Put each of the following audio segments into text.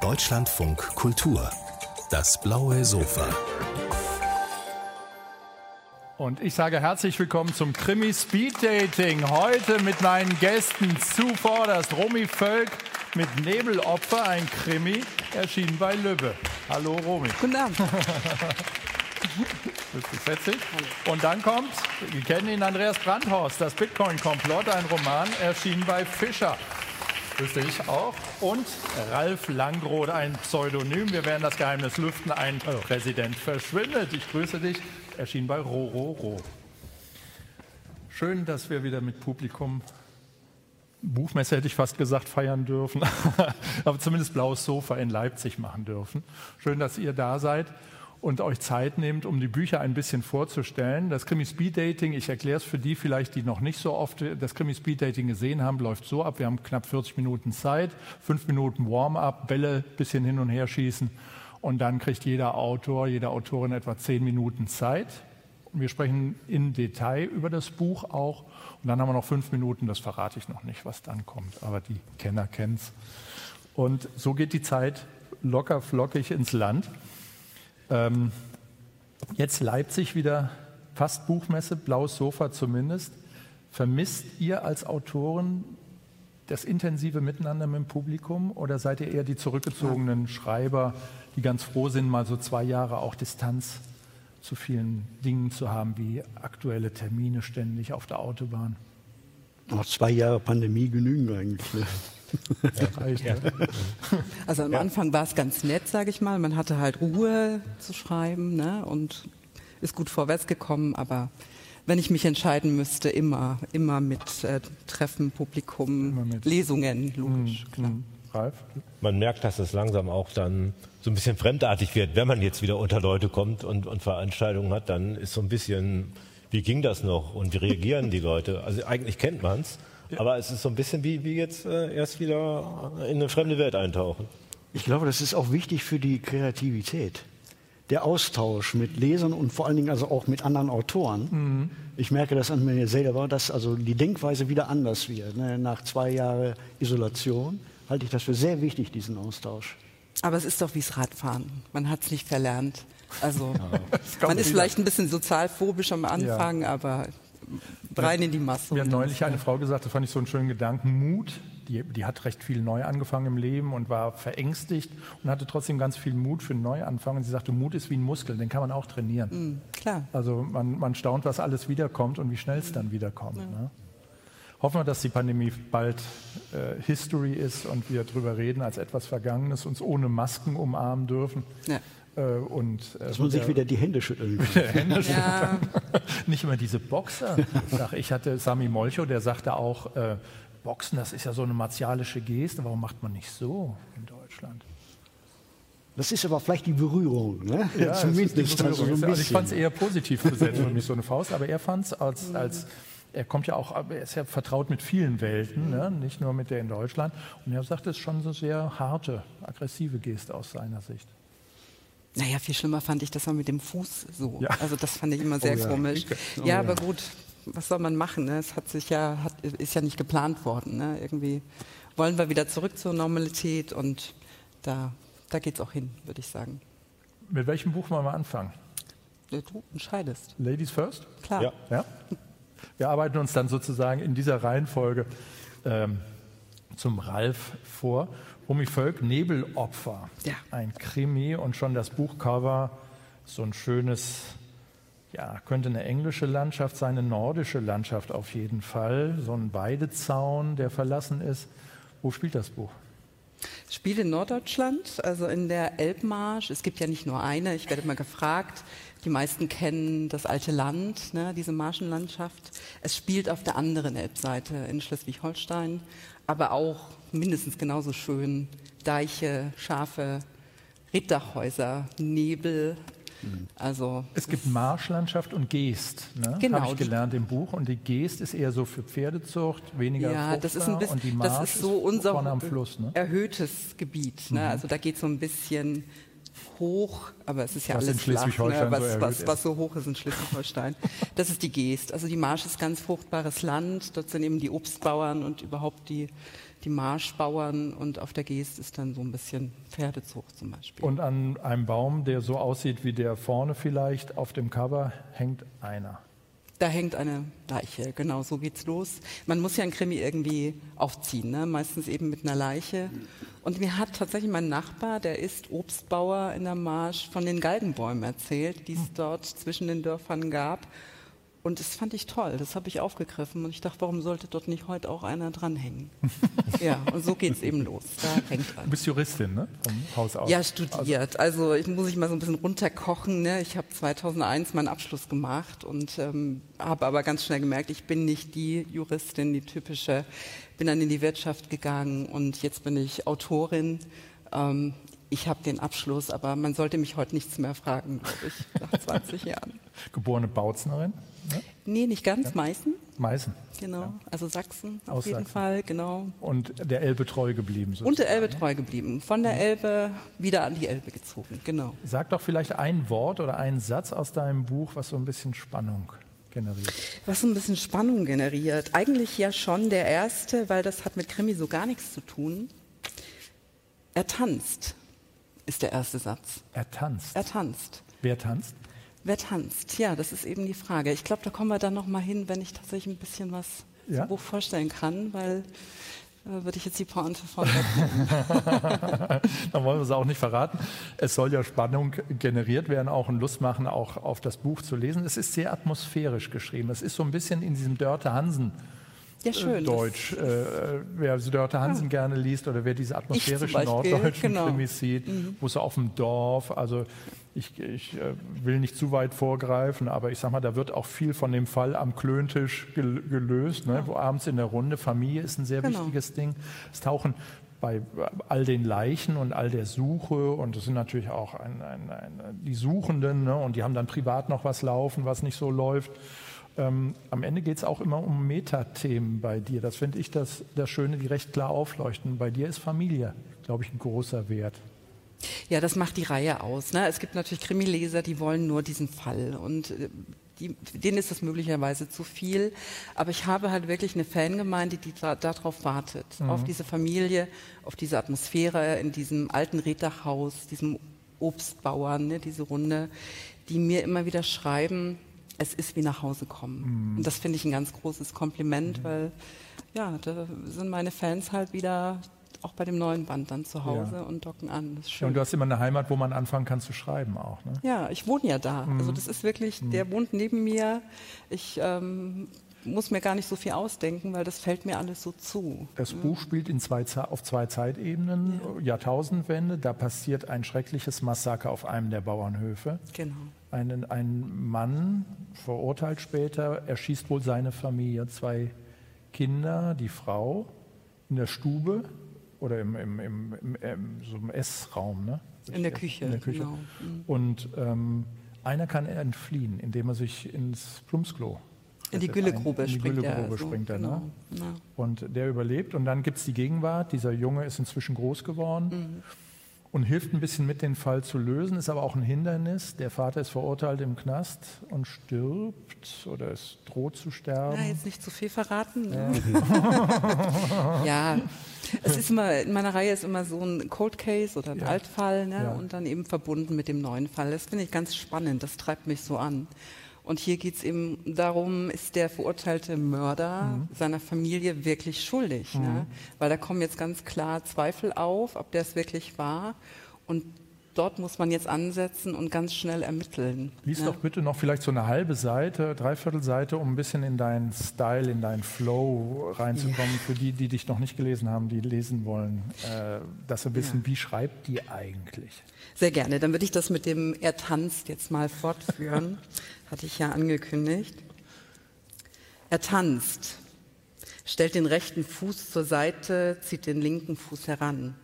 Deutschlandfunk Kultur. Das blaue Sofa. Und ich sage herzlich willkommen zum Krimi Speed Dating. Heute mit meinen Gästen zuvorderst Romy Völk mit Nebelopfer, ein Krimi, erschienen bei Lübbe. Hallo Romy. Guten Abend. Dich. Und dann kommt, wir kennen ihn, Andreas Brandhorst, das Bitcoin-Komplott, ein Roman, erschienen bei Fischer. Grüß dich auch. Und Ralf Langroth, ein Pseudonym. Wir werden das Geheimnis lüften. Ein Präsident verschwindet. Ich grüße dich. Erschien bei Rororo. Schön, dass wir wieder mit Publikum Buchmesse hätte ich fast gesagt, feiern dürfen, aber zumindest Blaues Sofa in Leipzig machen dürfen. Schön, dass ihr da seid und euch Zeit nehmt, um die Bücher ein bisschen vorzustellen. Das Krimi Speed Dating, ich erkläre es für die vielleicht, die noch nicht so oft das Krimi Speed Dating gesehen haben, läuft so ab. Wir haben knapp 40 Minuten Zeit, fünf Minuten Warm-up, Bälle bisschen hin und her schießen und dann kriegt jeder Autor, jede Autorin etwa zehn Minuten Zeit. Wir sprechen in Detail über das Buch auch und dann haben wir noch fünf Minuten, das verrate ich noch nicht, was dann kommt, aber die Kenner kennen es. Und so geht die Zeit locker flockig ins Land. Ähm, jetzt Leipzig wieder fast Buchmesse, blaues Sofa zumindest. Vermisst ihr als Autoren das intensive Miteinander mit dem Publikum oder seid ihr eher die zurückgezogenen Schreiber, die ganz froh sind, mal so zwei Jahre auch Distanz zu vielen Dingen zu haben, wie aktuelle Termine ständig auf der Autobahn? Noch zwei Jahre Pandemie genügen eigentlich. Ne? Reicht, ja. Also am Anfang war es ganz nett, sage ich mal. Man hatte halt Ruhe zu schreiben ne? und ist gut vorwärts gekommen. Aber wenn ich mich entscheiden müsste, immer, immer mit äh, Treffen, Publikum, mit. Lesungen, logisch, mhm. klar. Ralf? Man merkt, dass es langsam auch dann so ein bisschen fremdartig wird, wenn man jetzt wieder unter Leute kommt und, und Veranstaltungen hat, dann ist so ein bisschen, wie ging das noch und wie reagieren die Leute? Also eigentlich kennt man es, aber es ist so ein bisschen wie, wie jetzt äh, erst wieder in eine fremde Welt eintauchen. Ich glaube, das ist auch wichtig für die Kreativität. Der Austausch mit Lesern und vor allen Dingen also auch mit anderen Autoren. Mhm. Ich merke das an mir selber, dass also die Denkweise wieder anders wird. Ne? Nach zwei Jahren Isolation halte ich das für sehr wichtig, diesen Austausch. Aber es ist doch wie das Radfahren. Man hat es nicht verlernt. Also ja, man ist vielleicht ein bisschen sozialphobisch am Anfang, ja. aber rein in die Masse. Mir hat neulich eine Frau gesagt, das fand ich so einen schönen Gedanken, Mut. Die, die, hat recht viel neu angefangen im Leben und war verängstigt und hatte trotzdem ganz viel Mut für einen Neuanfang. Und sie sagte, Mut ist wie ein Muskel, den kann man auch trainieren. Mhm, klar. Also man, man, staunt, was alles wiederkommt und wie schnell es dann wiederkommt. Ja. Ne? Hoffen wir, dass die Pandemie bald äh, History ist und wir darüber reden als etwas Vergangenes, uns ohne Masken umarmen dürfen. Ja. Äh, und, äh, Dass man sich wieder die Hände schütteln. Hände schütteln. Ja. Nicht immer diese Boxer. Ich hatte Sami Molcho, der sagte auch, äh, Boxen, das ist ja so eine martialische Geste. Warum macht man nicht so in Deutschland? Das ist aber vielleicht die Berührung, ne? Ja, Zumindest. Also so also ich fand es eer positiv besetzt für mich so eine Faust, aber er fand es als, als er kommt ja auch, er ist ja vertraut mit vielen Welten, ne? nicht nur mit der in Deutschland. Und er sagt, es ist schon so sehr harte, aggressive Geste aus seiner Sicht. Naja, viel schlimmer fand ich das mal mit dem Fuß so. Ja. Also das fand ich immer sehr oh, ja. komisch. Oh, ja, aber gut, was soll man machen? Ne? Es hat sich ja, hat, ist ja nicht geplant worden. Ne? Irgendwie wollen wir wieder zurück zur Normalität und da, da geht es auch hin, würde ich sagen. Mit welchem Buch wollen wir anfangen? Du entscheidest. Ladies first? Klar. Ja. ja? Wir arbeiten uns dann sozusagen in dieser Reihenfolge ähm, zum Ralf vor. Rumi Völk, Nebelopfer. Ja. Ein Krimi und schon das Buchcover, so ein schönes, ja, könnte eine englische Landschaft sein, eine nordische Landschaft auf jeden Fall. So ein Weidezaun, der verlassen ist. Wo spielt das Buch? Es spielt in Norddeutschland, also in der Elbmarsch. Es gibt ja nicht nur eine, ich werde immer gefragt. Die meisten kennen das alte Land, ne, diese Marschenlandschaft. Es spielt auf der anderen Elbseite in Schleswig-Holstein, aber auch mindestens genauso schön Deiche, Schafe, Rittdachhäuser, Nebel. Also es gibt Marschlandschaft und Geest, ne? genau, habe ich gelernt im Buch. Und die Geest ist eher so für Pferdezucht, weniger ja, das ist ein bisschen, und die Marsch das ist so unser am Fluss, ne? erhöhtes Gebiet. Ne? Mhm. Also da geht es so ein bisschen hoch, aber es ist ja was alles flach, ne? was, so was, was, so hoch ist in Schleswig-Holstein. das ist die Geest. Also die Marsch ist ganz fruchtbares Land. Dort sind eben die Obstbauern und überhaupt die die Marschbauern und auf der Geest ist dann so ein bisschen Pferdezucht zum Beispiel. Und an einem Baum, der so aussieht wie der vorne vielleicht auf dem Cover, hängt einer. Da hängt eine Leiche, genau, so geht's los. Man muss ja ein Krimi irgendwie aufziehen, ne? meistens eben mit einer Leiche. Und mir hat tatsächlich mein Nachbar, der ist Obstbauer in der Marsch, von den Galgenbäumen erzählt, die es dort zwischen den Dörfern gab. Und das fand ich toll, das habe ich aufgegriffen und ich dachte, warum sollte dort nicht heute auch einer dranhängen? ja, und so geht es eben los. Da hängt einer. Du bist Juristin, ne? Vom Haus aus. Ja, studiert. Also, ich muss ich mal so ein bisschen runterkochen. Ne? Ich habe 2001 meinen Abschluss gemacht und ähm, habe aber ganz schnell gemerkt, ich bin nicht die Juristin, die typische. Bin dann in die Wirtschaft gegangen und jetzt bin ich Autorin. Ähm, ich habe den Abschluss, aber man sollte mich heute nichts mehr fragen, glaube ich, nach 20 Jahren. Geborene Bautznerin? Ne? Nee, nicht ganz, ja. Meißen. Meißen. Genau, ja. also Sachsen auf Aus jeden Sachsen. Fall, genau. Und der Elbe treu geblieben. Sozusagen. Und der Elbe treu geblieben. Von der Elbe wieder an die Elbe gezogen, genau. Sag doch vielleicht ein Wort oder einen Satz aus deinem Buch, was so ein bisschen Spannung generiert. Was so ein bisschen Spannung generiert. Eigentlich ja schon der erste, weil das hat mit Krimi so gar nichts zu tun. Er tanzt ist der erste Satz. Er tanzt. Er tanzt. Wer tanzt? Wer tanzt? Ja, das ist eben die Frage. Ich glaube, da kommen wir dann noch mal hin, wenn ich tatsächlich ein bisschen was ja? zum Buch vorstellen kann, weil äh, würde ich jetzt die Pointe von. Dann wollen wir es auch nicht verraten. Es soll ja Spannung generiert werden, auch und Lust machen, auch auf das Buch zu lesen. Es ist sehr atmosphärisch geschrieben. Es ist so ein bisschen in diesem Dörte Hansen ja, schön, Deutsch. Äh, wer Dörte Hansen ja. gerne liest oder wer diese atmosphärischen norddeutschen genau. Krimis sieht, mhm. wo es auf dem Dorf, also ich, ich äh, will nicht zu weit vorgreifen, aber ich sag mal, da wird auch viel von dem Fall am Klöntisch gel gelöst, ne? Ja. wo abends in der Runde Familie ist ein sehr genau. wichtiges Ding. Es tauchen bei all den Leichen und all der Suche und es sind natürlich auch ein, ein, ein, die Suchenden ne? und die haben dann privat noch was laufen, was nicht so läuft. Ähm, am Ende geht es auch immer um Metathemen bei dir. Das finde ich das, das Schöne, die recht klar aufleuchten. Bei dir ist Familie, glaube ich, ein großer Wert. Ja, das macht die Reihe aus. Ne? Es gibt natürlich Krimileser, die wollen nur diesen Fall und äh, die, denen ist das möglicherweise zu viel. Aber ich habe halt wirklich eine Fangemeinde, die da, darauf wartet, mhm. auf diese Familie, auf diese Atmosphäre in diesem alten Reddachhaus, diesem Obstbauern, ne, diese Runde, die mir immer wieder schreiben, es ist wie nach Hause kommen. Mhm. Und das finde ich ein ganz großes Kompliment, mhm. weil ja, da sind meine Fans halt wieder auch bei dem neuen Band dann zu Hause ja. und docken an. Das ist schön. Ja, und du hast immer eine Heimat, wo man anfangen kann zu schreiben auch. Ne? Ja, ich wohne ja da. Mhm. Also das ist wirklich, mhm. der wohnt neben mir. Ich ähm, muss mir gar nicht so viel ausdenken, weil das fällt mir alles so zu. Das Buch spielt in zwei, auf zwei Zeitebenen, ja. Jahrtausendwende. Da passiert ein schreckliches Massaker auf einem der Bauernhöfe. Genau. Ein, ein Mann, verurteilt später, erschießt wohl seine Familie, zwei Kinder, die Frau in der Stube oder im, im, im, im so Essraum. Ne? In der Küche. In der Küche. Genau. Mhm. Und ähm, einer kann entfliehen, indem er sich ins Plumpsklo in die Güllegrube springt, Güllegrube er, springt er. Ne? Genau. Ne? Und der überlebt. Und dann gibt es die Gegenwart. Dieser Junge ist inzwischen groß geworden mhm. Und hilft ein bisschen mit, den Fall zu lösen, ist aber auch ein Hindernis. Der Vater ist verurteilt im Knast und stirbt oder es droht zu sterben. Ja, jetzt nicht zu viel verraten. Ne? Ja. ja. Es ist immer, in meiner Reihe ist immer so ein Cold Case oder ein ja. Altfall ne? Ja. und dann eben verbunden mit dem neuen Fall. Das finde ich ganz spannend, das treibt mich so an. Und hier geht es eben darum, ist der verurteilte Mörder mhm. seiner Familie wirklich schuldig? Ne? Mhm. Ne? Weil da kommen jetzt ganz klar Zweifel auf, ob der es wirklich war. Und dort muss man jetzt ansetzen und ganz schnell ermitteln. Lies ne? doch bitte noch vielleicht so eine halbe Seite, dreiviertel Seite, um ein bisschen in deinen Style, in deinen Flow reinzukommen. Ja. Für die, die dich noch nicht gelesen haben, die lesen wollen, äh, dass sie wissen, ja. wie schreibt die eigentlich? Sehr gerne. Dann würde ich das mit dem Er tanzt jetzt mal fortführen. Hatte ich ja angekündigt. Er tanzt, stellt den rechten Fuß zur Seite, zieht den linken Fuß heran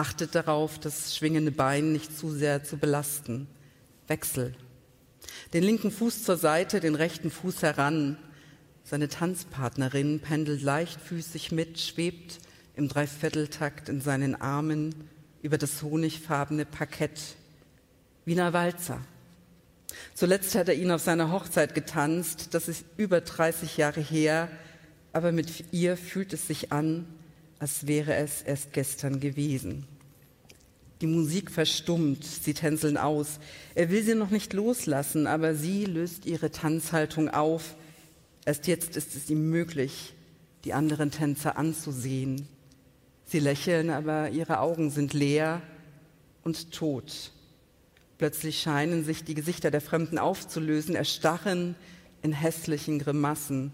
achtet darauf, das schwingende Bein nicht zu sehr zu belasten. Wechsel. Den linken Fuß zur Seite, den rechten Fuß heran. Seine Tanzpartnerin pendelt leichtfüßig mit, schwebt im Dreivierteltakt in seinen Armen über das honigfarbene Parkett. Wiener Walzer. Zuletzt hat er ihn auf seiner Hochzeit getanzt. Das ist über 30 Jahre her. Aber mit ihr fühlt es sich an, als wäre es erst gestern gewesen. Die Musik verstummt, sie tänzeln aus. Er will sie noch nicht loslassen, aber sie löst ihre Tanzhaltung auf. Erst jetzt ist es ihm möglich, die anderen Tänzer anzusehen. Sie lächeln, aber ihre Augen sind leer und tot. Plötzlich scheinen sich die Gesichter der Fremden aufzulösen, erstarren in hässlichen Grimassen.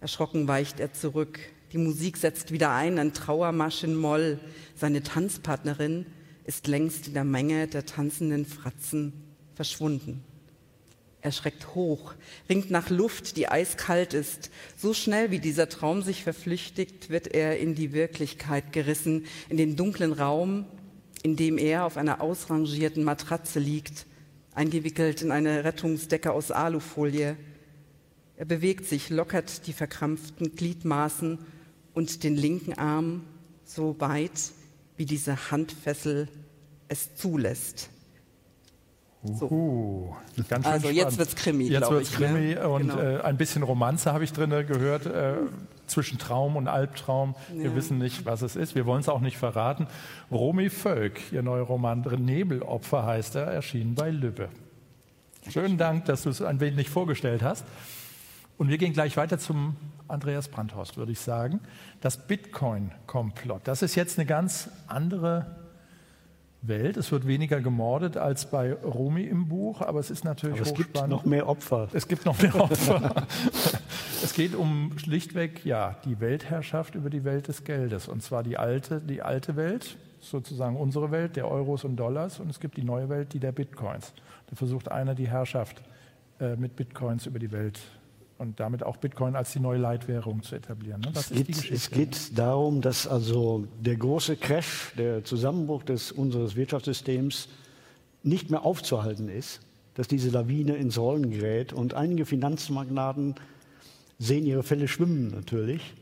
Erschrocken weicht er zurück. Die Musik setzt wieder ein, ein Trauermarsch in Moll. Seine Tanzpartnerin ist längst in der Menge der tanzenden Fratzen verschwunden. Er schreckt hoch, ringt nach Luft, die eiskalt ist. So schnell wie dieser Traum sich verflüchtigt, wird er in die Wirklichkeit gerissen, in den dunklen Raum, in dem er auf einer ausrangierten Matratze liegt, eingewickelt in eine Rettungsdecke aus Alufolie. Er bewegt sich, lockert die verkrampften Gliedmaßen und den linken Arm so weit, wie diese Handfessel es zulässt. So. Uh, also jetzt wird es Krimi, Jetzt wird es Krimi ne? und genau. äh, ein bisschen Romanze habe ich drin gehört, äh, zwischen Traum und Albtraum. Ja. Wir wissen nicht, was es ist. Wir wollen es auch nicht verraten. Romy Völk, ihr neuer Roman Nebelopfer heißt er, erschienen bei Lübbe. Schönen Dank, dass du es ein wenig vorgestellt hast. Und wir gehen gleich weiter zum Andreas Brandhorst, würde ich sagen. Das Bitcoin-Komplott. Das ist jetzt eine ganz andere Welt. Es wird weniger gemordet als bei Rumi im Buch, aber es ist natürlich aber es gibt noch mehr Opfer. Es gibt noch mehr Opfer. es geht um schlichtweg ja die Weltherrschaft über die Welt des Geldes und zwar die alte die alte Welt, sozusagen unsere Welt der Euros und Dollars und es gibt die neue Welt, die der Bitcoins. Da versucht einer die Herrschaft äh, mit Bitcoins über die Welt und damit auch Bitcoin als die neue Leitwährung zu etablieren. Ne? Es geht, es, geht, darum, dass also der große Crash, der Zusammenbruch des, unseres Wirtschaftssystems nicht mehr aufzuhalten ist, dass diese Lawine ins Rollen gerät und einige Finanzmagnaten sehen ihre Fälle schwimmen natürlich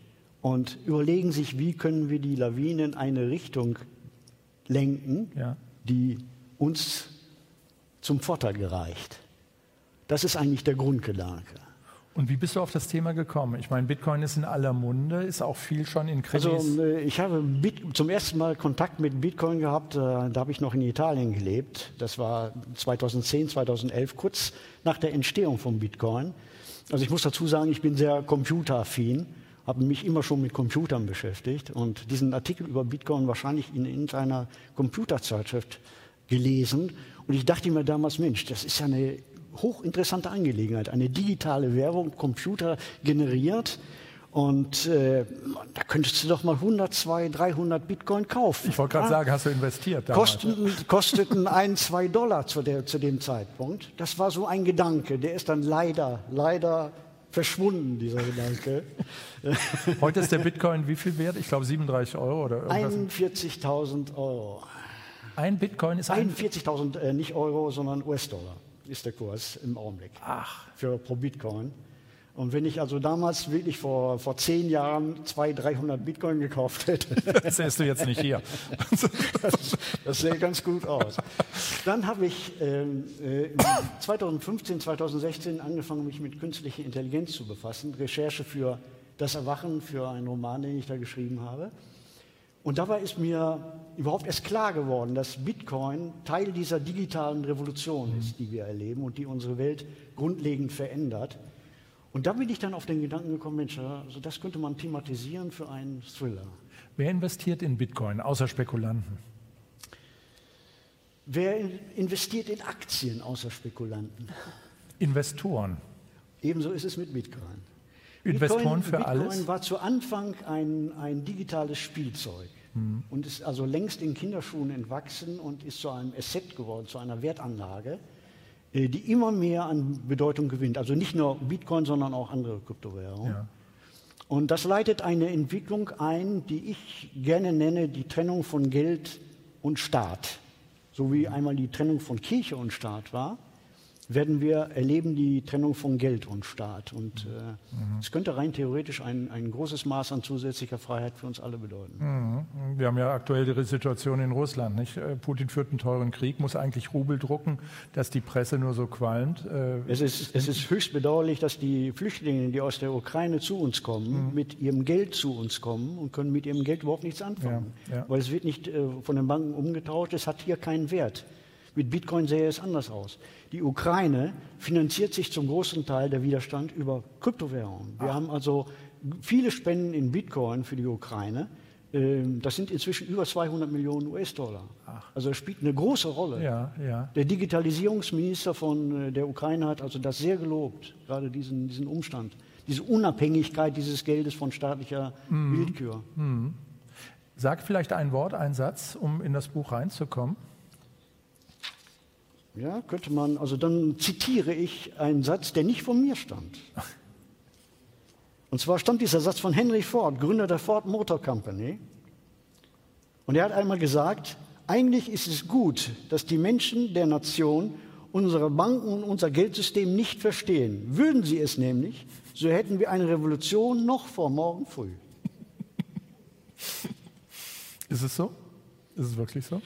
und überlegen sich, wie können wir die Lawine in eine Richtung lenken, ja. die uns zum Vorteil gereicht. Das ist eigentlich der Grundgedanke. Und wie bist du auf das Thema gekommen? Ich meine, Bitcoin ist in aller Munde, ist auch viel schon in Krimis. Also äh, ich habe zum ersten Mal Kontakt mit Bitcoin gehabt, äh, da habe ich noch in Italien gelebt. Das war 2010, 2011, kurz nach der Entstehung von Bitcoin. Also ich muss dazu sagen, ich bin sehr computeraffin, habe mich immer schon mit Computern beschäftigt und diesen Artikel über Bitcoin wahrscheinlich in irgendeiner Computerzeitschrift gelesen. Und ich dachte mir damals, Mensch, das ist ja eine hochinteressante Angelegenheit. Eine digitale Währung, Computer generiert. Und äh, da könntest du doch mal 100, 200, 300 Bitcoin kaufen. Ich wollte gerade ah, sagen, hast du investiert? Damals, Kosten, Kosteten ein, zwei Dollar zu, der, zu dem Zeitpunkt. Das war so ein Gedanke. Der ist dann leider, leider verschwunden, dieser Gedanke. Heute ist der Bitcoin wie viel wert? Ich glaube 37 Euro oder irgendwas. 41.000 Euro. Ein Bitcoin ist 41.000, äh, nicht Euro, sondern US-Dollar ist der Kurs im Augenblick Ach. für pro Bitcoin. Und wenn ich also damals wirklich vor, vor zehn Jahren 200, 300 Bitcoin gekauft hätte. Das sähst du jetzt nicht hier. das sähe ganz gut aus. Dann habe ich ähm, äh, 2015, 2016 angefangen, mich mit künstlicher Intelligenz zu befassen. Recherche für das Erwachen, für einen Roman, den ich da geschrieben habe. Und dabei ist mir überhaupt erst klar geworden, dass Bitcoin Teil dieser digitalen Revolution ist, die wir erleben und die unsere Welt grundlegend verändert. Und da bin ich dann auf den Gedanken gekommen, Mensch, also das könnte man thematisieren für einen Thriller. Wer investiert in Bitcoin, außer Spekulanten? Wer investiert in Aktien, außer Spekulanten? Investoren. Ebenso ist es mit Bitcoin. Investoren Bitcoin, für Bitcoin alles? Bitcoin war zu Anfang ein, ein digitales Spielzeug mhm. und ist also längst in Kinderschuhen entwachsen und ist zu einem Asset geworden, zu einer Wertanlage, äh, die immer mehr an Bedeutung gewinnt. Also nicht nur Bitcoin, sondern auch andere Kryptowährungen. Ja. Und das leitet eine Entwicklung ein, die ich gerne nenne, die Trennung von Geld und Staat. So wie einmal die Trennung von Kirche und Staat war, werden wir erleben die Trennung von Geld und Staat. Und äh, mhm. es könnte rein theoretisch ein, ein großes Maß an zusätzlicher Freiheit für uns alle bedeuten. Mhm. Wir haben ja aktuell die Situation in Russland. Nicht? Äh, Putin führt einen teuren Krieg, muss eigentlich Rubel drucken, dass die Presse nur so qualmt. Äh, es, ist, es ist höchst bedauerlich, dass die Flüchtlinge, die aus der Ukraine zu uns kommen, mhm. mit ihrem Geld zu uns kommen und können mit ihrem Geld überhaupt nichts anfangen. Ja, ja. Weil es wird nicht äh, von den Banken umgetauscht, es hat hier keinen Wert. Mit Bitcoin sähe es anders aus. Die Ukraine finanziert sich zum großen Teil der Widerstand über Kryptowährungen. Wir Ach. haben also viele Spenden in Bitcoin für die Ukraine. Ähm, das sind inzwischen über 200 Millionen US-Dollar. Also das spielt eine große Rolle. Ja, ja. Der Digitalisierungsminister von äh, der Ukraine hat also das sehr gelobt, gerade diesen, diesen Umstand, diese Unabhängigkeit dieses Geldes von staatlicher mhm. Willkür. Mhm. Sag vielleicht ein Wort, einen Satz, um in das Buch reinzukommen. Ja, könnte man, also dann zitiere ich einen Satz, der nicht von mir stammt. Und zwar stammt dieser Satz von Henry Ford, Gründer der Ford Motor Company. Und er hat einmal gesagt, eigentlich ist es gut, dass die Menschen der Nation unsere Banken und unser Geldsystem nicht verstehen. Würden sie es nämlich, so hätten wir eine Revolution noch vor morgen früh. Ist es so? Ist es wirklich so?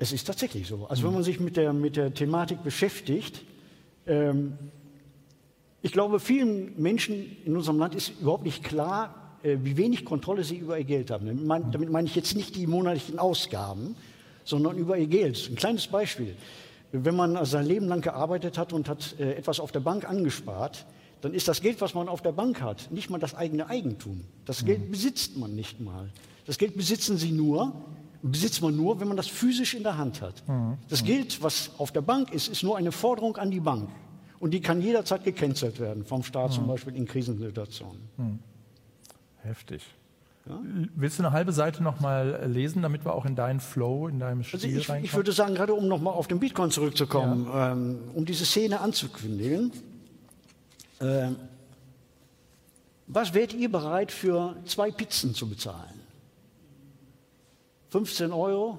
Es ist tatsächlich so. Also wenn man sich mit der, mit der Thematik beschäftigt, ähm, ich glaube, vielen Menschen in unserem Land ist überhaupt nicht klar, äh, wie wenig Kontrolle sie über ihr Geld haben. Damit meine, damit meine ich jetzt nicht die monatlichen Ausgaben, sondern über ihr Geld. Ein kleines Beispiel. Wenn man also sein Leben lang gearbeitet hat und hat äh, etwas auf der Bank angespart, dann ist das Geld, was man auf der Bank hat, nicht mal das eigene Eigentum. Das Geld mhm. besitzt man nicht mal. Das Geld besitzen sie nur, besitzt man nur, wenn man das physisch in der Hand hat. Mhm. Das Geld, was auf der Bank ist, ist nur eine Forderung an die Bank. Und die kann jederzeit gecancelt werden, vom Staat mhm. zum Beispiel in Krisensituationen. Mhm. Heftig. Ja? Willst du eine halbe Seite noch mal lesen, damit wir auch in deinen Flow, in deinem Stil also ich, reinkommen? Ich würde sagen, gerade um noch mal auf den Bitcoin zurückzukommen, ja. ähm, um diese Szene anzukündigen. Äh, was wärt ihr bereit für zwei Pizzen zu bezahlen? 15 Euro,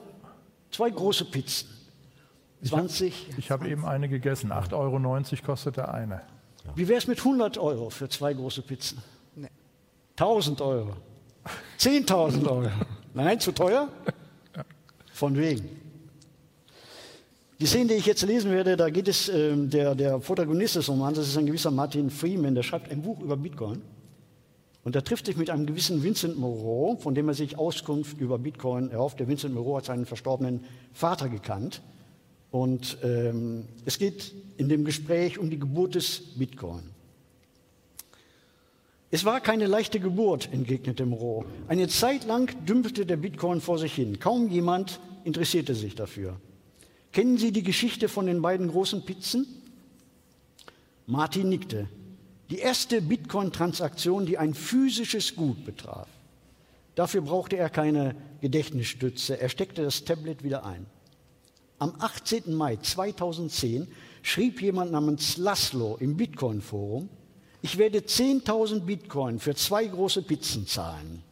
zwei große Pizzen. 20. Ich habe hab eben eine gegessen. 8,90 Euro kostete eine. Wie wäre es mit 100 Euro für zwei große Pizzen? Nee. 1000 Euro. 10.000 Euro. Nein, zu teuer? Von wegen. Die Szene, die ich jetzt lesen werde, da geht es, äh, der, der Protagonist des Romans, das ist ein gewisser Martin Freeman, der schreibt ein Buch über Bitcoin. Und er trifft sich mit einem gewissen Vincent Moreau, von dem er sich Auskunft über Bitcoin erhofft. Der Vincent Moreau hat seinen verstorbenen Vater gekannt. Und ähm, es geht in dem Gespräch um die Geburt des Bitcoin. Es war keine leichte Geburt, entgegnete Moreau. Eine Zeit lang dümpelte der Bitcoin vor sich hin. Kaum jemand interessierte sich dafür. Kennen Sie die Geschichte von den beiden großen Pizzen? Martin nickte. Die erste Bitcoin-Transaktion, die ein physisches Gut betraf. Dafür brauchte er keine Gedächtnisstütze. Er steckte das Tablet wieder ein. Am 18. Mai 2010 schrieb jemand namens Laszlo im Bitcoin-Forum, ich werde 10.000 Bitcoin für zwei große Pizzen zahlen.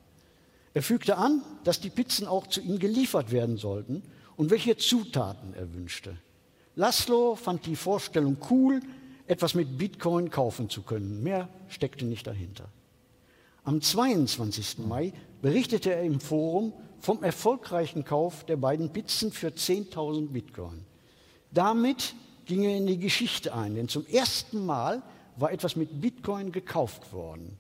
Er fügte an, dass die Pizzen auch zu ihm geliefert werden sollten und welche Zutaten er wünschte. Laszlo fand die Vorstellung cool, etwas mit Bitcoin kaufen zu können. Mehr steckte nicht dahinter. Am 22. Mai berichtete er im Forum vom erfolgreichen Kauf der beiden Pizzen für 10.000 Bitcoin. Damit ging er in die Geschichte ein, denn zum ersten Mal war etwas mit Bitcoin gekauft worden.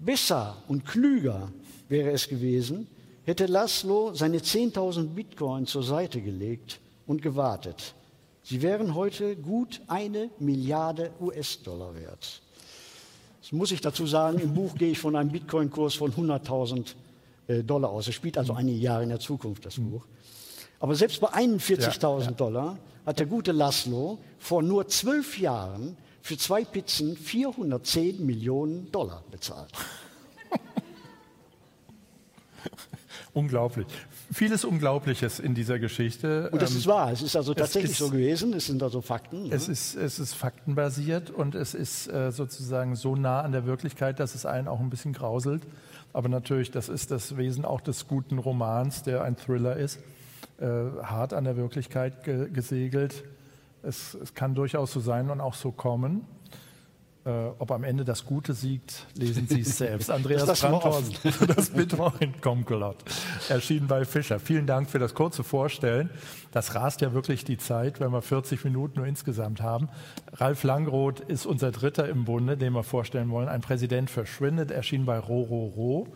Besser und klüger wäre es gewesen, hätte Laszlo seine 10.000 Bitcoin zur Seite gelegt und gewartet. Sie wären heute gut eine Milliarde US-Dollar wert. Das muss ich dazu sagen, im Buch gehe ich von einem Bitcoin-Kurs von 100.000 äh, Dollar aus. Es spielt also einige Jahre in der Zukunft, das Buch. Aber selbst bei 41.000 ja, ja. Dollar hat der gute Laszlo vor nur zwölf Jahren für zwei Pizzen 410 Millionen Dollar bezahlt. Unglaublich. Vieles Unglaubliches in dieser Geschichte. Und das ist ähm, wahr. Es ist also tatsächlich ist, so gewesen. Es sind also Fakten. Es, ja. ist, es ist faktenbasiert und es ist äh, sozusagen so nah an der Wirklichkeit, dass es einen auch ein bisschen grauselt. Aber natürlich, das ist das Wesen auch des guten Romans, der ein Thriller ist. Äh, hart an der Wirklichkeit ge gesegelt. es, es kann durchaus so sein und auch so kommen. Äh, ob am Ende das Gute siegt, lesen Sie es selbst. Andreas Das Brandhorst, das Bitcoin Komkolot, erschienen bei Fischer. Vielen Dank für das kurze Vorstellen. Das rast ja wirklich die Zeit, wenn wir 40 Minuten nur insgesamt haben. Ralf Langroth ist unser Dritter im Bunde, den wir vorstellen wollen. Ein Präsident verschwindet, erschienen bei Rororo.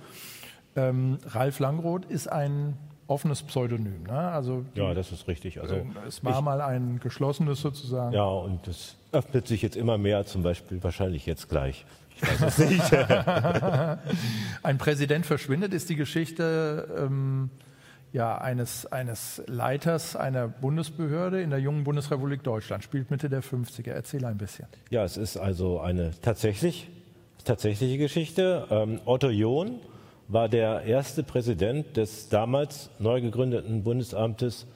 Ähm, Ralf Langroth ist ein offenes Pseudonym. Ne? Also Ja, das ist richtig. Also es war mal ein geschlossenes sozusagen. Ja, und das öffnet sich jetzt immer mehr, zum Beispiel wahrscheinlich jetzt gleich. Ich weiß es nicht. Ein Präsident verschwindet ist die Geschichte ähm, ja, eines, eines Leiters einer Bundesbehörde in der jungen Bundesrepublik Deutschland, spielt Mitte der 50er. Erzähl ein bisschen. Ja, es ist also eine tatsächlich, tatsächliche Geschichte. Ähm, Otto John war der erste Präsident des damals neu gegründeten Bundesamtes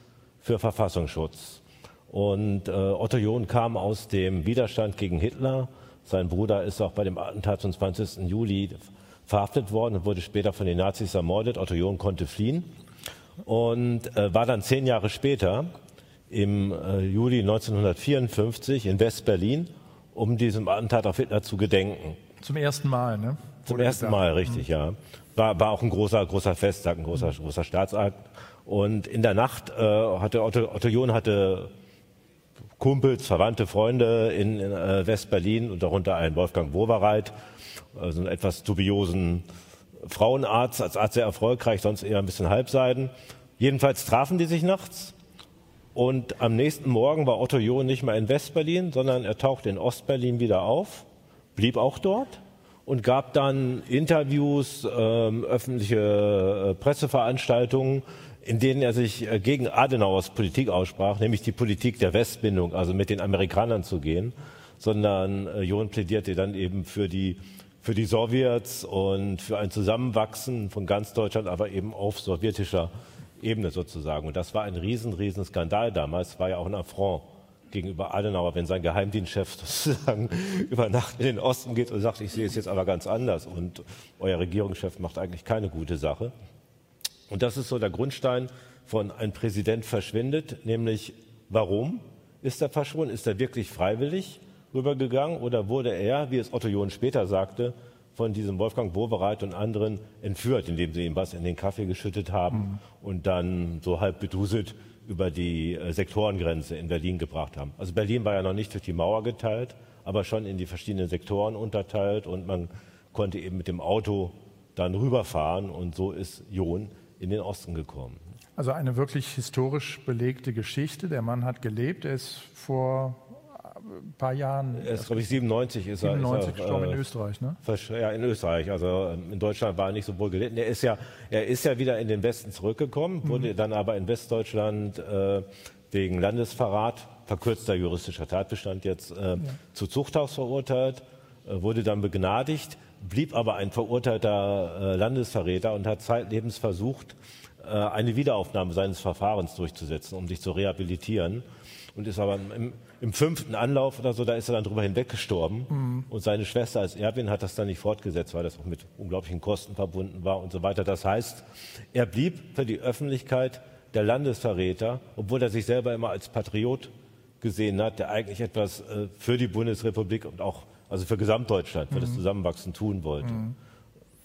für Verfassungsschutz. Und äh, Otto John kam aus dem Widerstand gegen Hitler. Sein Bruder ist auch bei dem Attentat vom 20. Juli verhaftet worden und wurde später von den Nazis ermordet. Otto John konnte fliehen und äh, war dann zehn Jahre später im äh, Juli 1954 in West-Berlin, um diesem Attentat auf Hitler zu gedenken. Zum ersten Mal, ne? Zum ersten. Mal, richtig, ja. War, war auch ein großer, großer Festtag, ein großer, großer Staatsakt. Und in der Nacht äh, hatte Otto, Otto John hatte Kumpels, Verwandte, Freunde in, in äh, West-Berlin und darunter einen Wolfgang Wowereit, also einen etwas dubiosen Frauenarzt, als Arzt sehr erfolgreich, sonst eher ein bisschen halbseiden. Jedenfalls trafen die sich nachts und am nächsten Morgen war Otto John nicht mehr in West-Berlin, sondern er tauchte in Ost-Berlin wieder auf, blieb auch dort und gab dann Interviews, ähm, öffentliche äh, Presseveranstaltungen, in denen er sich äh, gegen Adenauers Politik aussprach, nämlich die Politik der Westbindung, also mit den Amerikanern zu gehen, sondern äh, John plädierte dann eben für die, für die Sowjets und für ein Zusammenwachsen von ganz Deutschland, aber eben auf sowjetischer Ebene sozusagen. Und das war ein riesen, riesen Skandal damals, war ja auch ein Affront gegenüber Adenauer, wenn sein Geheimdienstchef sozusagen über Nacht in den Osten geht und sagt, ich sehe es jetzt aber ganz anders und euer Regierungschef macht eigentlich keine gute Sache. Und das ist so der Grundstein von ein Präsident verschwindet, nämlich warum ist er verschwunden? Ist er wirklich freiwillig rübergegangen oder wurde er, wie es Otto John später sagte, von diesem Wolfgang Bobereit und anderen entführt, indem sie ihm was in den Kaffee geschüttet haben und dann so halb beduselt über die äh, Sektorengrenze in Berlin gebracht haben. Also Berlin war ja noch nicht durch die Mauer geteilt, aber schon in die verschiedenen Sektoren unterteilt und man konnte eben mit dem Auto dann rüberfahren und so ist John in den Osten gekommen. Also eine wirklich historisch belegte Geschichte. Der Mann hat gelebt. Er ist vor paar Jahren, Er ist, glaube ich, 97 ist er. 97 ist er, gestorben in äh, Österreich, ne? Ja, in Österreich. Also ähm, in Deutschland war er nicht so wohl gelitten. Er ist ja, er ist ja wieder in den Westen zurückgekommen, wurde dann aber in Westdeutschland äh, wegen Landesverrat, verkürzter juristischer Tatbestand jetzt, äh, zu Zuchthaus verurteilt, äh, wurde dann begnadigt, blieb aber ein verurteilter äh, Landesverräter und hat zeitlebens versucht, äh, eine Wiederaufnahme seines Verfahrens durchzusetzen, um sich zu rehabilitieren. Und ist aber im, im fünften Anlauf oder so, da ist er dann drüber hinweggestorben. Und seine Schwester als Erbin hat das dann nicht fortgesetzt, weil das auch mit unglaublichen Kosten verbunden war und so weiter. Das heißt, er blieb für die Öffentlichkeit der Landesverräter, obwohl er sich selber immer als Patriot gesehen hat, der eigentlich etwas äh, für die Bundesrepublik und auch also für Gesamtdeutschland, für das Zusammenwachsen tun wollte.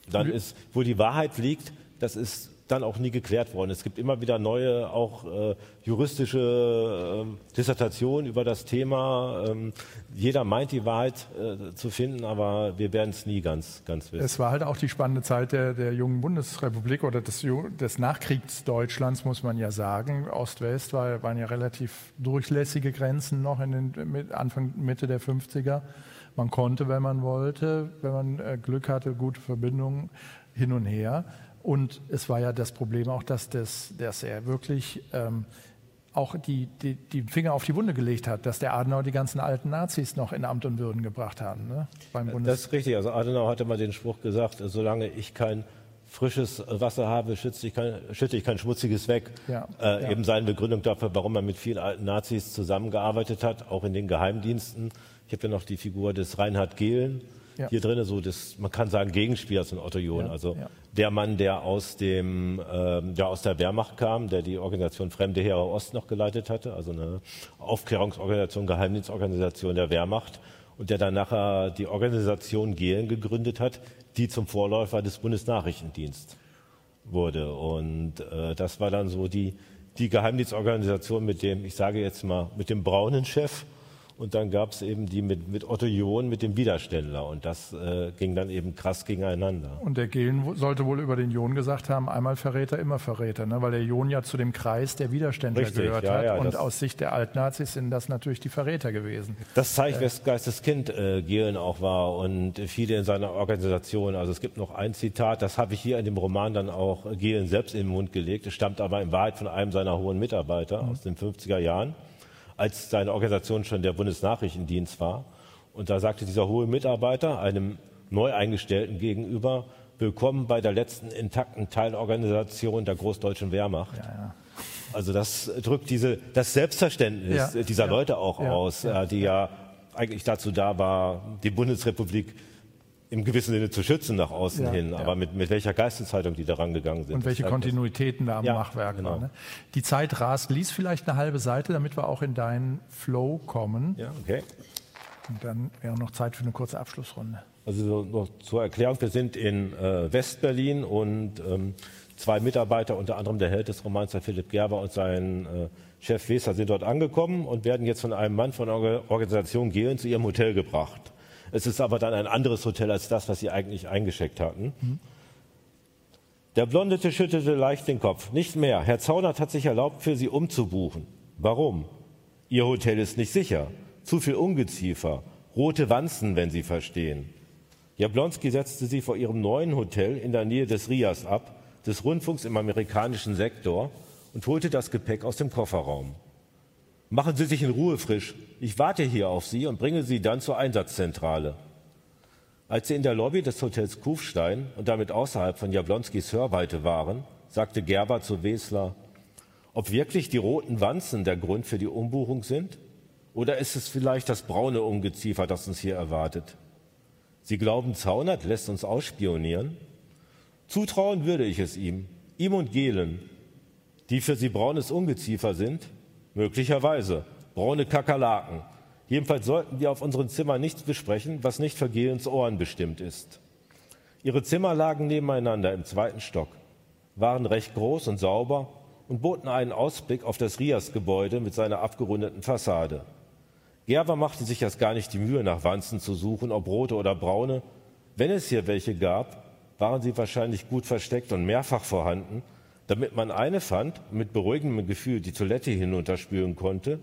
Dann ist, wo die Wahrheit liegt, das ist dann auch nie geklärt worden. Es gibt immer wieder neue, auch äh, juristische ähm, Dissertationen über das Thema. Ähm, jeder meint die Wahrheit äh, zu finden, aber wir werden es nie ganz, ganz wissen. Es war halt auch die spannende Zeit der, der jungen Bundesrepublik oder des, des Nachkriegsdeutschlands, muss man ja sagen. Ost-West war, waren ja relativ durchlässige Grenzen noch in den mit Anfang, Mitte der 50er. Man konnte, wenn man wollte, wenn man äh, Glück hatte, gute Verbindungen hin und her. Und es war ja das Problem auch, dass, das, dass er wirklich ähm, auch die, die, die Finger auf die Wunde gelegt hat, dass der Adenauer die ganzen alten Nazis noch in Amt und Würden gebracht haben. Ne? Beim Bundes Das ist richtig. Also Adenauer hatte mal den Spruch gesagt, solange ich kein frisches Wasser habe, schütze ich kein, schütte ich kein schmutziges weg. Ja, Äh, ja. Eben seine Begründung dafür, warum er mit vielen alten Nazis zusammengearbeitet hat, auch in den Geheimdiensten. Ich habe ja noch die Figur des Reinhard Gehlen ja. hier drin so das, man kann sagen, Gegenspieler von Otto John. also der Mann, der aus, dem, äh, der aus der Wehrmacht kam, der die Organisation Fremde Heere Ost noch geleitet hatte, also eine Aufklärungsorganisation, Geheimdienstorganisation der Wehrmacht und der dann nachher die Organisation Gehlen gegründet hat, die zum Vorläufer des Bundesnachrichtendienstes wurde. Und äh, das war dann so die, die Geheimdienstorganisation mit dem, ich sage jetzt mal, mit dem braunen Chef und dann gab es eben die mit, mit Otto John, mit dem Widerständler. Und das äh, ging dann eben krass gegeneinander. Und der Gehlen sollte wohl über den John gesagt haben, einmal Verräter, immer Verräter. Ne? Weil der John ja zu dem Kreis der Widerständler Richtig, gehört ja, hat. Ja, und aus Sicht der Altnazis sind das natürlich die Verräter gewesen. Das zeigt, äh, wes Geisteskind äh, Gehlen auch war und viele in seiner Organisation. Also es gibt noch ein Zitat, das habe ich hier in dem Roman dann auch Gehlen selbst in den Mund gelegt. Es stammt aber in Wahrheit von einem seiner hohen Mitarbeiter mhm. aus den 50er Jahren als seine Organisation schon der Bundesnachrichtendienst war. Und da sagte dieser hohe Mitarbeiter einem Neueingestellten gegenüber, willkommen bei der letzten intakten Teilorganisation der Großdeutschen Wehrmacht. Ja, ja. Also das drückt diese, das Selbstverständnis ja, dieser Leute auch aus, äh, die ja eigentlich dazu da war, die Bundesrepublik im gewissen Sinne zu schützen nach außen ja, hin, aber ja. mit, mit welcher Geisteshaltung die daran gegangen sind. Und welche Kontinuitäten da am ja, Machwerk genau. waren. Ne? Die Zeit rast, lies vielleicht eine halbe Seite, damit wir auch in deinen Flow kommen. Ja, okay. Und dann wäre noch Zeit für eine kurze Abschlussrunde. Also noch zur Erklärung, wir sind in äh, Westberlin und ähm, zwei Mitarbeiter, unter anderem der Held des Romans, der Philipp Gerber und sein äh, Chef Weser, sind dort angekommen und werden jetzt von einem Mann von der Organisation Gehlen zu ihrem Hotel gebracht. Es ist aber dann ein anderes Hotel als das, was sie eigentlich eingeschickt hatten. Der Blondete schüttelte leicht den Kopf. Nicht mehr. Herr Zaunert hat sich erlaubt, für Sie umzubuchen. Warum? Ihr Hotel ist nicht sicher. Zu viel Ungeziefer. Rote Wanzen, wenn Sie verstehen. Jablonski setzte sie vor ihrem neuen Hotel in der Nähe des Rias ab, des Rundfunks im amerikanischen Sektor, und holte das Gepäck aus dem Kofferraum. Machen Sie sich in Ruhe frisch. Ich warte hier auf Sie und bringe Sie dann zur Einsatzzentrale. Als sie in der Lobby des Hotels Kufstein und damit außerhalb von Jablonskis Hörweite waren, sagte Gerber zu Wesler, ob wirklich die roten Wanzen der Grund für die Umbuchung sind? Oder ist es vielleicht das braune Ungeziefer, das uns hier erwartet? Sie glauben, Zaunert lässt uns ausspionieren? Zutrauen würde ich es ihm, ihm und Gehlen, die für sie braunes Ungeziefer sind, Möglicherweise. Braune Kakerlaken. Jedenfalls sollten wir auf unseren Zimmern nichts besprechen, was nicht für Gehens Ohren bestimmt ist. Ihre Zimmer lagen nebeneinander im zweiten Stock, waren recht groß und sauber und boten einen Ausblick auf das Rias-Gebäude mit seiner abgerundeten Fassade. Gerber machte sich erst gar nicht die Mühe, nach Wanzen zu suchen, ob rote oder braune. Wenn es hier welche gab, waren sie wahrscheinlich gut versteckt und mehrfach vorhanden damit man eine fand mit beruhigendem Gefühl die Toilette hinunterspülen konnte,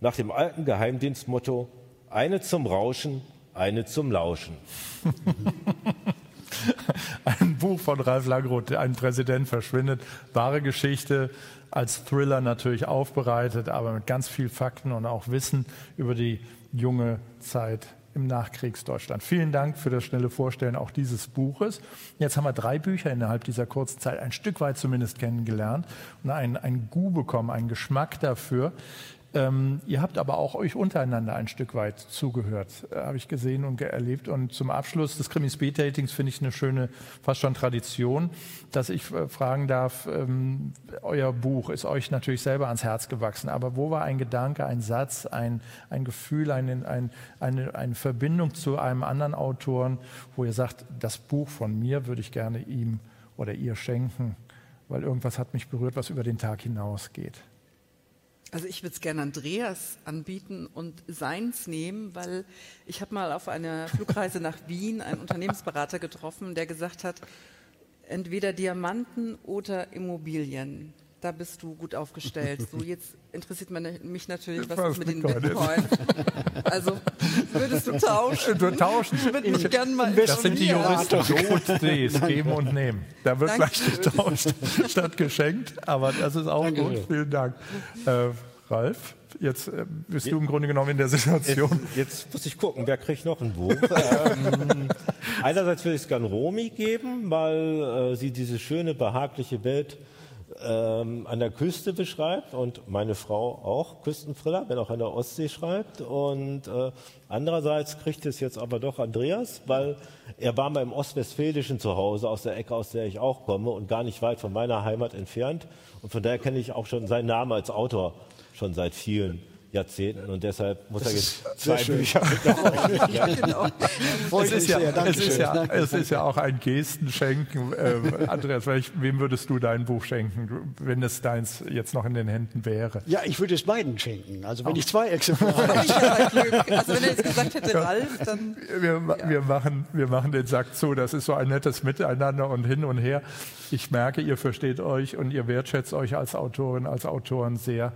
nach dem alten Geheimdienstmotto eine zum Rauschen, eine zum Lauschen. Ein Buch von Ralf Langroth, ein Präsident verschwindet, wahre Geschichte, als Thriller natürlich aufbereitet, aber mit ganz viel Fakten und auch Wissen über die junge Zeit im Nachkriegsdeutschland. Vielen Dank für das schnelle Vorstellen auch dieses Buches. Jetzt haben wir drei Bücher innerhalb dieser kurzen Zeit ein Stück weit zumindest kennengelernt und ein, ein Gu bekommen, einen Geschmack dafür, ähm, ihr habt aber auch euch untereinander ein Stück weit zugehört, äh, habe ich gesehen und erlebt. Und zum Abschluss des Krimi-Speed-Datings finde ich eine schöne, fast schon Tradition, dass ich äh, fragen darf, ähm, euer Buch ist euch natürlich selber ans Herz gewachsen, aber wo war ein Gedanke, ein Satz, ein, ein Gefühl, ein, ein, eine, eine Verbindung zu einem anderen Autoren, wo ihr sagt, das Buch von mir würde ich gerne ihm oder ihr schenken, weil irgendwas hat mich berührt, was über den Tag hinausgeht? Also ich würde es gerne Andreas anbieten und seins nehmen, weil ich habe mal auf einer Flugreise nach Wien einen Unternehmensberater getroffen, der gesagt hat, entweder Diamanten oder Immobilien. Da bist du gut aufgestellt. So, jetzt interessiert mich natürlich, was ist mit den Bitcoin. Also würdest du tauschen? Du tauschen. Ich würde mich gerne mal Das sind die Juristen. Gut, Ds, geben und nehmen. Da wird Danke. gleich getauscht statt geschenkt. Aber das ist auch Danke. gut. Vielen Dank. Äh, Ralf, jetzt äh, bist du im Grunde genommen in der Situation. Jetzt, jetzt muss ich gucken, wer kriegt noch ein Buch? ähm, einerseits würde ich es gerne Romy geben, weil äh, sie diese schöne, behagliche Welt ähm, an der Küste beschreibt und meine Frau auch Küstenfriller, wenn auch an der Ostsee schreibt. Und äh, andererseits kriegt es jetzt aber doch Andreas, weil er war mal im Ostwestfälischen zu Hause, aus der Ecke, aus der ich auch komme und gar nicht weit von meiner Heimat entfernt. Und von daher kenne ich auch schon seinen Namen als Autor schon seit vielen Jahrzehnten und deshalb muss das er jetzt zwei Bücher mit ja, genau. es, ist ja, es, ist ja, es ist ja auch ein Gestenschenken. Äh, Andreas, wem würdest du dein Buch schenken, wenn es deins jetzt noch in den Händen wäre? Ja, ich würde es beiden schenken. Also wenn oh. ich zwei Exemplare hätte. also wenn er jetzt gesagt hätte, Ralf, dann... Wir, ja. wir, machen, wir machen den Sack zu. Das ist so ein nettes Miteinander und hin und her. Ich merke, ihr versteht euch und ihr wertschätzt euch als Autorin, als Autoren sehr.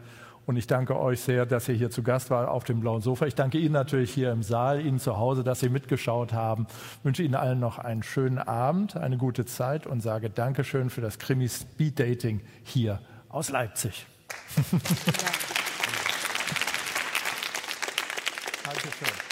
Und ich danke euch sehr, dass ihr hier zu Gast war auf dem blauen Sofa. Ich danke Ihnen natürlich hier im Saal, Ihnen zu Hause, dass Sie mitgeschaut haben. Ich wünsche Ihnen allen noch einen schönen Abend, eine gute Zeit und sage Dankeschön für das Krimi Speed Dating hier aus Leipzig. Ja. Dankeschön.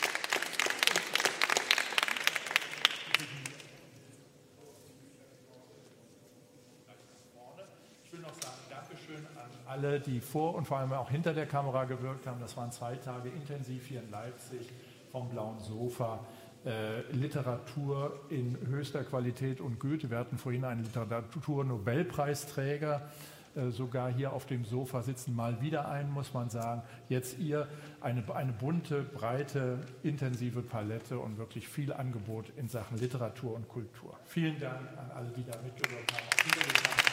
Alle, die vor und vor allem auch hinter der Kamera gewirkt haben. Das waren zwei Tage intensiv hier in Leipzig vom blauen Sofa. Äh, Literatur in höchster Qualität und Goethe. Wir hatten vorhin einen Literaturnobelpreisträger äh, sogar hier auf dem Sofa sitzen, mal wieder ein, muss man sagen. Jetzt ihr eine, eine bunte, breite, intensive Palette und wirklich viel Angebot in Sachen Literatur und Kultur. Vielen Dank an alle, die da mitgewirkt haben.